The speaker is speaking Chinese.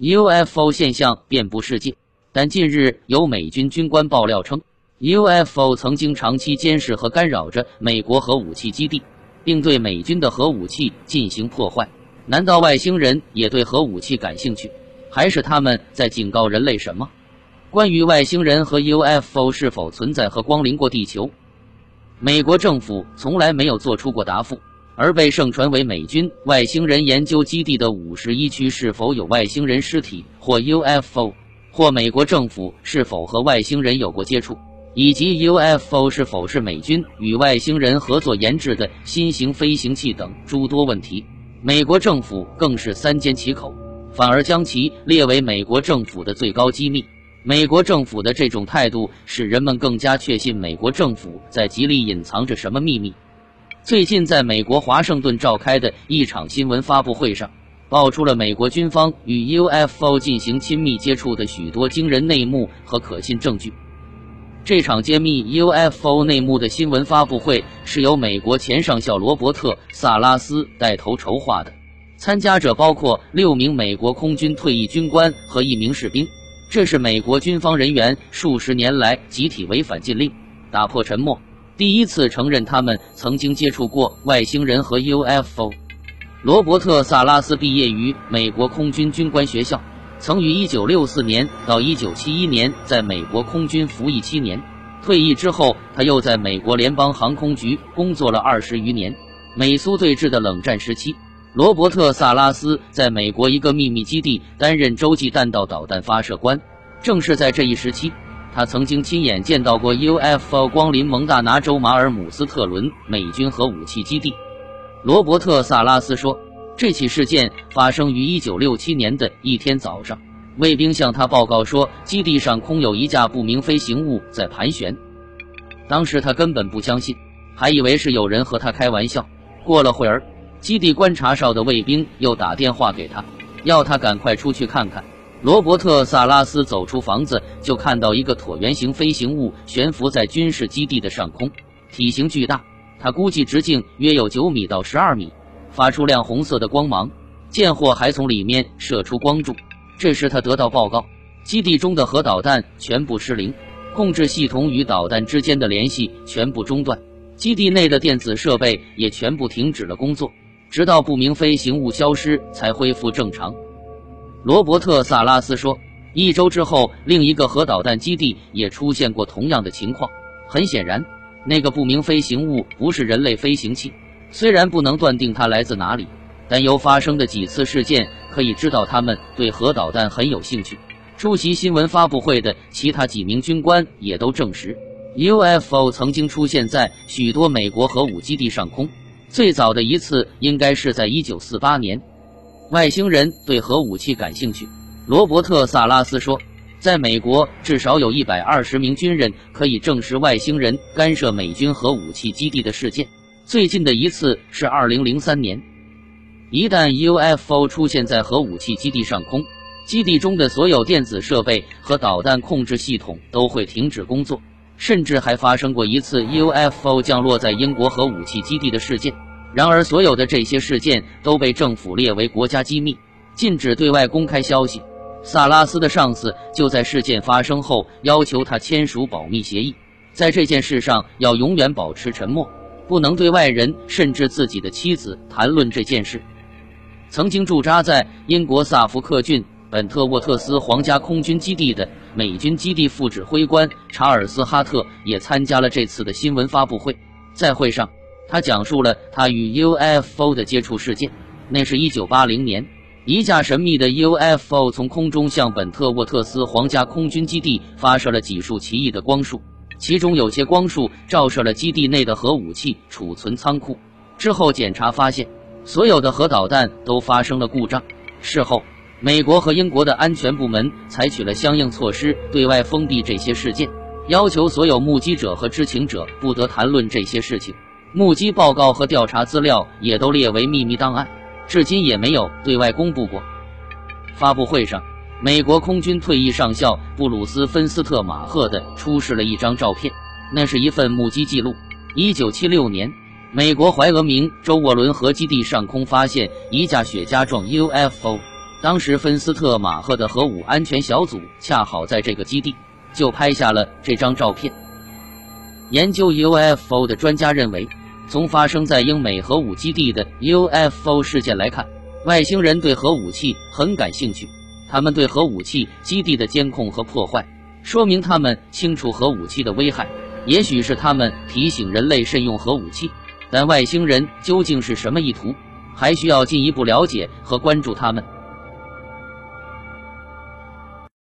UFO 现象遍布世界。但近日有美军军官爆料称，UFO 曾经长期监视和干扰着美国核武器基地，并对美军的核武器进行破坏。难道外星人也对核武器感兴趣？还是他们在警告人类什么？关于外星人和 UFO 是否存在和光临过地球，美国政府从来没有做出过答复。而被盛传为美军外星人研究基地的五十一区是否有外星人尸体或 UFO？或美国政府是否和外星人有过接触，以及 UFO 是否是美军与外星人合作研制的新型飞行器等诸多问题，美国政府更是三缄其口，反而将其列为美国政府的最高机密。美国政府的这种态度使人们更加确信美国政府在极力隐藏着什么秘密。最近，在美国华盛顿召开的一场新闻发布会上。爆出了美国军方与 UFO 进行亲密接触的许多惊人内幕和可信证据。这场揭秘 UFO 内幕的新闻发布会是由美国前上校罗伯特·萨拉斯带头筹划的，参加者包括六名美国空军退役军官和一名士兵。这是美国军方人员数十年来集体违反禁令、打破沉默，第一次承认他们曾经接触过外星人和 UFO。罗伯特·萨拉斯毕业于美国空军军官学校，曾于1964年到1971年在美国空军服役七年。退役之后，他又在美国联邦航空局工作了二十余年。美苏对峙的冷战时期，罗伯特·萨拉斯在美国一个秘密基地担任洲际弹道导弹发射官。正是在这一时期，他曾经亲眼见到过 UFO 光临蒙大拿州马尔姆斯特伦美军核武器基地。罗伯特·萨拉斯说：“这起事件发生于1967年的一天早上，卫兵向他报告说，基地上空有一架不明飞行物在盘旋。当时他根本不相信，还以为是有人和他开玩笑。过了会儿，基地观察哨的卫兵又打电话给他，要他赶快出去看看。罗伯特·萨拉斯走出房子，就看到一个椭圆形飞行物悬浮在军事基地的上空，体型巨大。”他估计直径约有九米到十二米，发出亮红色的光芒，贱货还从里面射出光柱。这时他得到报告，基地中的核导弹全部失灵，控制系统与导弹之间的联系全部中断，基地内的电子设备也全部停止了工作，直到不明飞行物消失才恢复正常。罗伯特·萨拉斯说，一周之后，另一个核导弹基地也出现过同样的情况。很显然。那个不明飞行物不是人类飞行器，虽然不能断定它来自哪里，但由发生的几次事件可以知道他们对核导弹很有兴趣。出席新闻发布会的其他几名军官也都证实，UFO 曾经出现在许多美国核武基地上空。最早的一次应该是在1948年。外星人对核武器感兴趣，罗伯特·萨拉斯说。在美国，至少有一百二十名军人可以证实外星人干涉美军核武器基地的事件。最近的一次是二零零三年。一旦 UFO 出现在核武器基地上空，基地中的所有电子设备和导弹控制系统都会停止工作。甚至还发生过一次 UFO 降落在英国核武器基地的事件。然而，所有的这些事件都被政府列为国家机密，禁止对外公开消息。萨拉斯的上司就在事件发生后要求他签署保密协议，在这件事上要永远保持沉默，不能对外人甚至自己的妻子谈论这件事。曾经驻扎在英国萨福克郡本特沃特斯皇家空军基地的美军基地副指挥官查尔斯·哈特也参加了这次的新闻发布会。在会上，他讲述了他与 UFO 的接触事件。那是一九八零年。一架神秘的 UFO 从空中向本特沃特斯皇家空军基地发射了几束奇异的光束，其中有些光束照射了基地内的核武器储存仓库。之后检查发现，所有的核导弹都发生了故障。事后，美国和英国的安全部门采取了相应措施，对外封闭这些事件，要求所有目击者和知情者不得谈论这些事情。目击报告和调查资料也都列为秘密档案。至今也没有对外公布过。发布会上，美国空军退役上校布鲁斯·芬斯特马赫的出示了一张照片，那是一份目击记录。1976年，美国怀俄明州沃伦河基地上空发现一架雪茄状 UFO，当时芬斯特马赫的核武安全小组恰好在这个基地，就拍下了这张照片。研究 UFO 的专家认为，从发生在英美核武基地的 UFO 事件来看，外星人对核武器很感兴趣。他们对核武器基地的监控和破坏，说明他们清楚核武器的危害。也许是他们提醒人类慎用核武器，但外星人究竟是什么意图，还需要进一步了解和关注他们。